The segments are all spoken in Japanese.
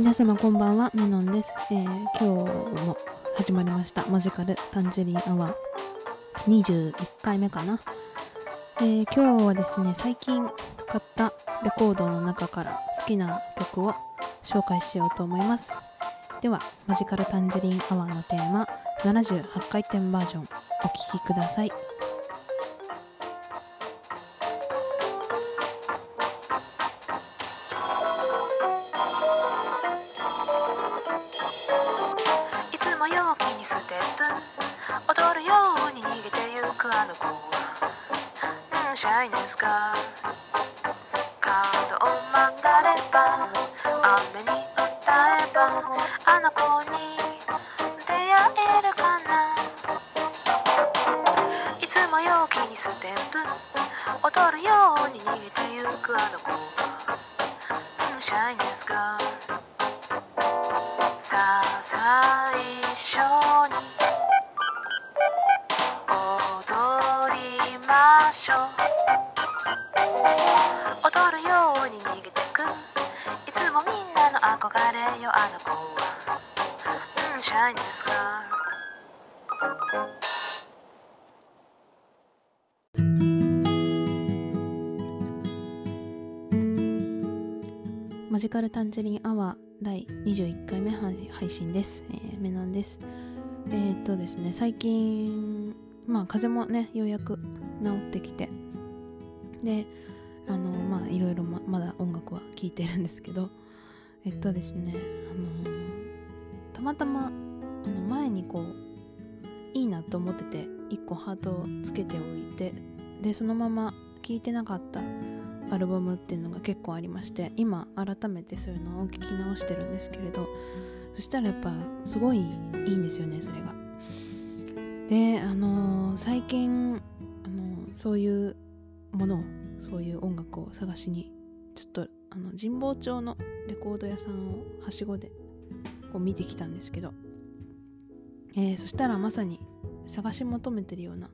皆様こんばんは、メノンです。えー、今日も始まりました、マジカルタンジェリンアワー21回目かな。えー、今日はですね、最近買ったレコードの中から好きな曲を紹介しようと思います。では、マジカルタンジェリンアワーのテーマ、78回転バージョン、お聴きください。シャイネスか。角を曲がれば雨に歌えばあの子に出会えるかな。いつも陽気にステップ踊るように逃げてゆくあの子。はシャイネスか。あの子はうんシャイネスガールマジカルタンジェリンアワー第21回目配配信です。えー、メナンです。えー、っとですね、最近、まあ風邪もね、ようやく治ってきて、で、あの、まあいろいろままだ音楽は聴いてるんですけど、えっとですね、あのたまたま、あの前にこう、いいなと思ってて、1個ハートをつけておいて、で、そのまま聴いてなかったアルバムっていうのが結構ありまして今改めてそういうのを聞き直してるんですけれどそしたらやっぱすごいいいんですよねそれが。であのー最近、あのーそういうものをそういう音楽を探しにちょっとあの神保町のレコード屋さんをはしごでこう見てきたんですけど、えーそしたらまさに探し求めてるような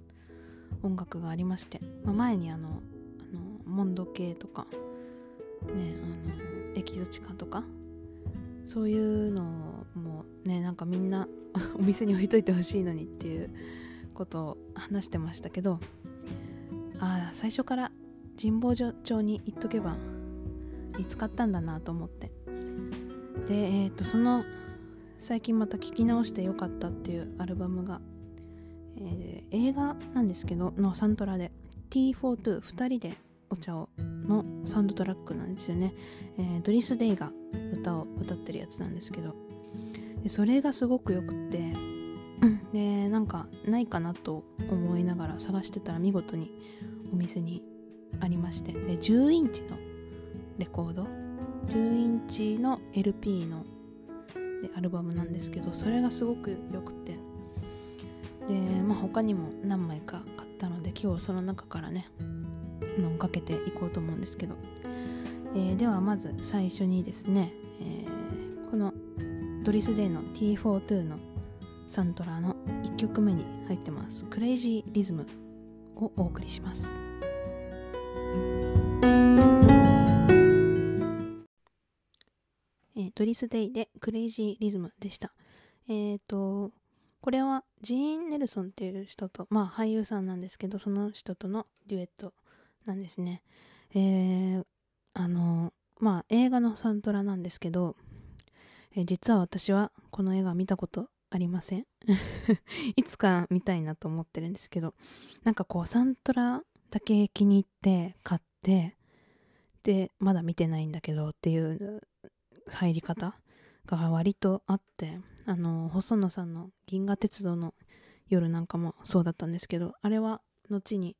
音楽がありまして、まあ、前にあのあのモンド系とかねあのエキゾチカとかそういうのもねなんかみんな お店に置いといてほしいのにっていうことを話してましたけどああ最初から神保町に行っとけば見つかったんだなと思って。でえっ、とその最近また聴き直してよかったっていうアルバムが、えー映画なんですけどのサントラで T42 人でお茶をのサウンドトラックなんですよね、えードリス・デイが歌を歌ってるやつなんですけど。でそれがすごくよくってでなんかないかなと思いながら探してたら見事にお店にありまして。で10インチのレコード？10インチの LP のでアルバムなんですけどそれがすごくよくて。で、まあ、他にも何枚か買ったので今日その中からねのかけていこうと思うんですけど、えーではまず最初にですね、えーこのドリス・デイの T42 のサントラの1曲目に入ってます「クレイジー・リズム」をお送りします。ドリス・デイでクレイジー・リズムでしたえっ、とこれはジーン・ネルソンっていう人とまあ俳優さんなんですけどその人とのデュエットなんですね。えー、あの、まあ映画のサントラなんですけど、えー実は私はこの映画見たことありません。いつか見たいなと思ってるんですけど、なんかこうサントラだけ気に入って買って、で、まだ見てないんだけどっていう入り方が割とあって、あの、細野さんの銀河鉄道の夜なんかもそうだったんですけど、あれは後に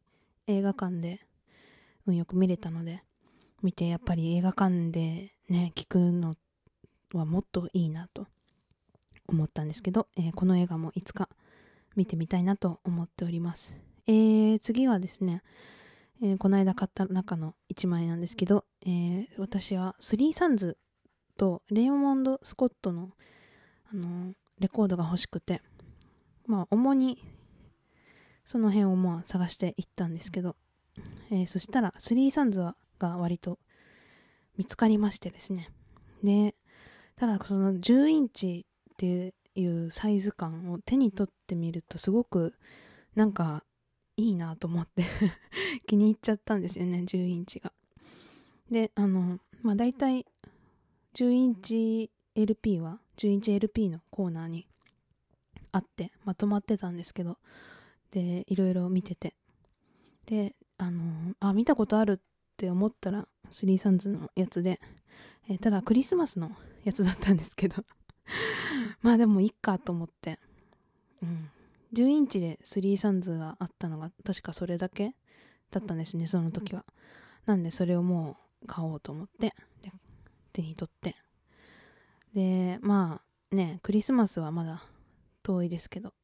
映画館で運よく見れたので見てやっぱり映画館でね聞くのはもっといいなと思ったんですけど、えーこの映画もいつか見てみたいなと思っております、えー次はですね、えーこの間買った中の1枚なんですけど、え私はスリーサンズとレイモンド・スコットの、あのレコードが欲しくてまあ主にその辺をまあ探していったんですけど、えーそしたらスリーサンズが割と見つかりましてですね。でただその10インチっていうサイズ感を手に取ってみるとすごくなんかいいなと思って 気に入っちゃったんですよね10インチが。であのまあ大体10インチ LP は10インチ LP のコーナーにあってまとまってたんですけどでいろいろ見てて。であのあ見たことあるって思ったらスリーサンズのやつで、えーただクリスマスのやつだったんですけど。まあでもいっかと思って。うん。10インチでスリーサンズがあったのが確かそれだけだったんですねその時は。なんでそれをもう買おうと思って。で手に取ってでまあねクリスマスはまだ遠いですけど。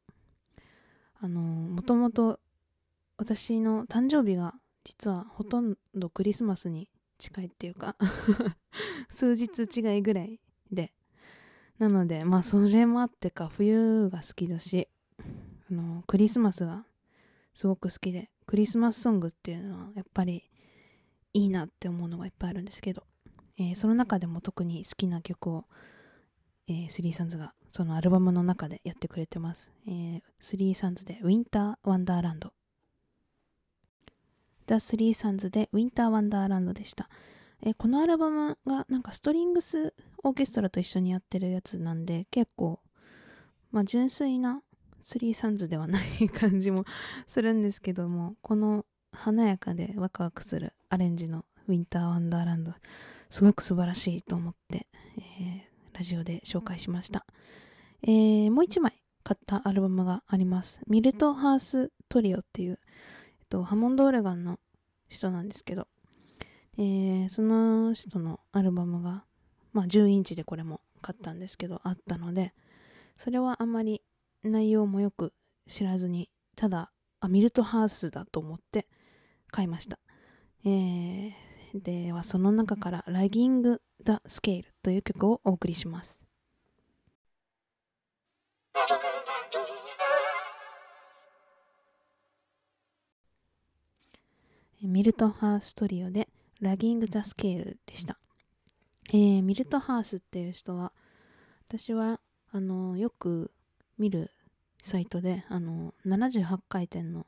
あのもともと私の誕生日が実はほとんどクリスマスに近いっていうか 数日違いぐらいで。なのでまあそれもあってか冬が好きだしあのクリスマスがすごく好きでクリスマスソングっていうのはやっぱりいいなって思うのがいっぱいあるんですけど、えーその中でも特に好きな曲を、えー、スリーサンズがそのアルバムの中でやってくれてます、えー、スリーサンズでウィンターワンダーランド。The Three Sons でウィンターワンダーランドでした、えこのアルバムがなんかストリングスオーケストラと一緒にやってるやつなんで結構まあ純粋なスリーサンズではない感じも するんですけどもこの華やかでワクワクするアレンジのウィすごく素晴らしいと思って、えーラジオで紹介しました、えーもう一枚買ったアルバムがあります。ミルトハーストリオっていう、えっと、ハモンドオレガンの人なんですけど、えーその人のアルバムが、まあ、10インチでこれも買ったんですけどあったのでそれはあんまり内容もよく知らずにただあミルトハウスだと思って買いました、えーではその中から「ラギング・ザ・スケール」という曲をお送りします。ミルトハーストリオで「ラギング・ザ・スケール」でした、えーミルトハースっていう人は私はあのよく見るサイトであの78回転の、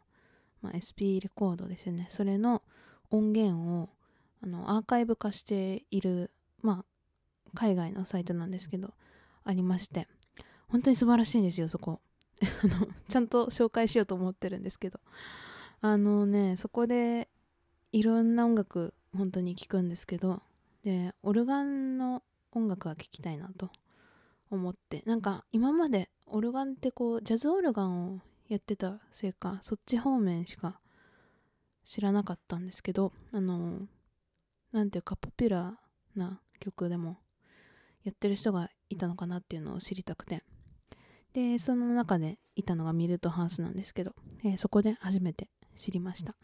まあ、SP レコードですよね。それの音源をあのアーカイブ化している、まあ、海外のサイトなんですけどありまして。本当に素晴らしいんですよそこ。あのちゃんと紹介しようと思ってるんですけど。あのねそこでいろんな音楽本当に聴くんですけどでオルガンの音楽が聴きたいなと思って。なんか今までオルガンってこうジャズオルガンをやってたせいかそっち方面しか知らなかったんですけどあのなんていうかポピュラーな曲でもやってる人がいたのかなっていうのを知りたくてでその中でいたのがミルトハウスなんですけど、えーそこで初めて知りました、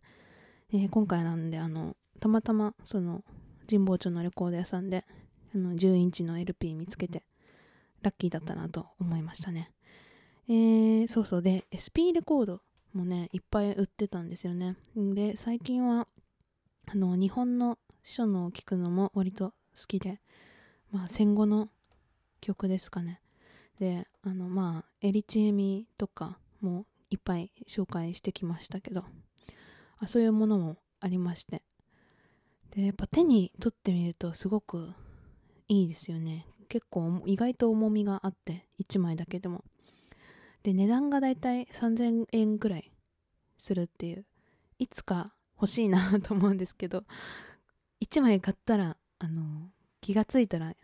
えー今回なんであのたまたまその神保町のレコード屋さんであの10インチの LP 見つけてラッキーだったなと思いましたね。えー、そうそうで SP レコードもねいっぱい売ってたんですよね。で最近はあの日本の書のを聞くのも割と好きで、まあ、戦後の曲ですかね。であのまあエリチエミとかもいっぱい紹介してきましたけどあそういうものもありまして。でやっぱ手に取ってみるとすごくいいですよね。結構意外と重みがあって1枚だけでも。で値段がだいたい3000円くらいするっていういつか欲しいなと思うんですけど1枚買ったらあの気がついたら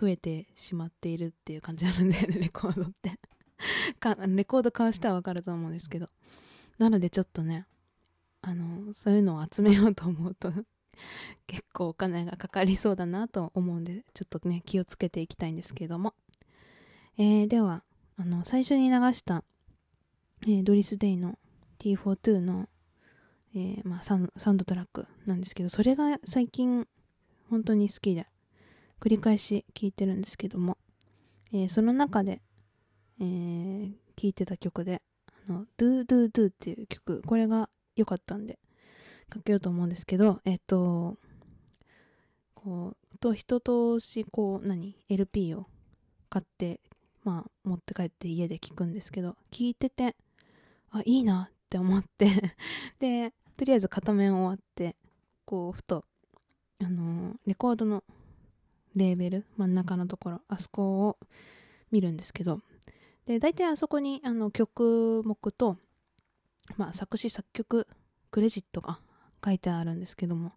増えてしまっているっていう感じなんで レコードって。かレコード買う人はわかると思うんですけど。なのでちょっとねあのそういうのを集めようと思うと 結構お金がかかりそうだなと思うんでちょっとね気をつけていきたいんですけども、えーではあの最初に流した、えードリス・デイの T42 の、えーまあ、サンドトラック。なんですけどそれが最近本当に好きで繰り返し聴いてるんですけども、えーその中で、えー聴いてた曲であの Do Do Do っていう曲これが良かったんでかけようと思うんですけどえっ、とこうと一通しこう何 LP を買ってまあ持って帰って家で聞くんですけど聞いててあいいなって思って でとりあえず片面終わってこうふとあのーレコードのレーベル真ん中のところあそこを見るんですけどで大体あそこにあの曲目と、まあ、作詞作曲クレジットが書いてあるんですけども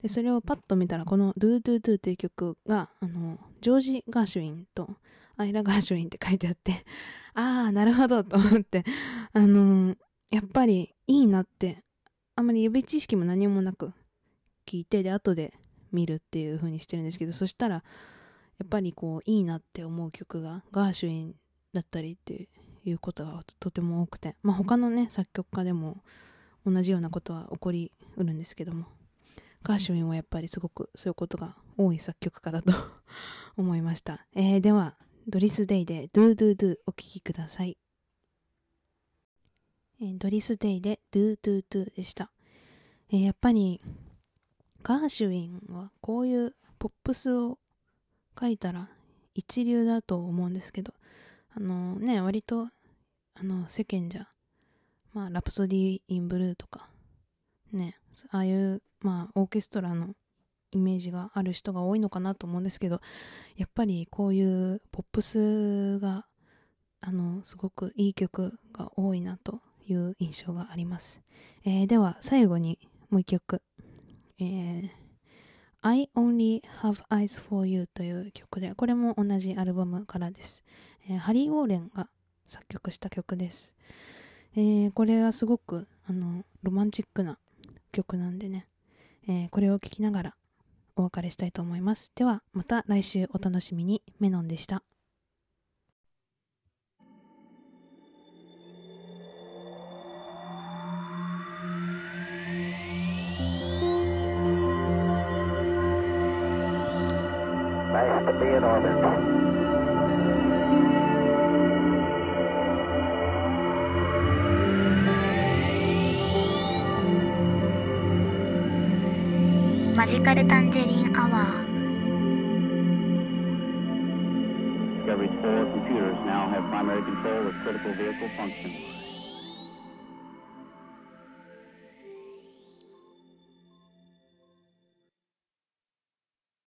でそれをパッと見たらこの「Do Do Do」っていう曲があのジョージ・ガーシュウィンとアイラ・ガーシュウィンって書いてあって ああなるほどと思ってあのやっぱりいいなってあんまり予備知識も何もなく聞いてで後で見るっていう風にしてるんですけどそしたらやっぱりこういいなって思う曲がガーシュウィンだったりっていうことがとても多くてまあ他のね作曲家でも同じようなことは起こりうるんですけどもガーシュウィンはやっぱりすごくそういうことが多い作曲家だと 思いました、えーではドリス・デイで Do Do Do お聴きください、えドリス・デイで Do Do Do でした、えやっぱりガーシュウィンはこういうポップスを書いたら一流だと思うんですけどあのね割とあの世間じゃまあラプソディ・イン・ブルーとかねああいうまあオーケストラのイメージがある人が多いのかなと思うんですけどやっぱりこういうポップスがあのすごくいい曲が多いなという印象があります、えーでは最後にもう一曲、えー I Only Have Eyes for You という曲でこれも同じアルバムからです、えーハリー・ウォーレンが作曲した曲です、えーこれはすごくあのロマンチックな曲なんでね、えーこれを聴きながらお別れしたいと思います。ではまた来週お楽しみに。メノンでした「マジカルタンジェリンアワー」 Discovery's four computers now have primary control of critical vehicle functions.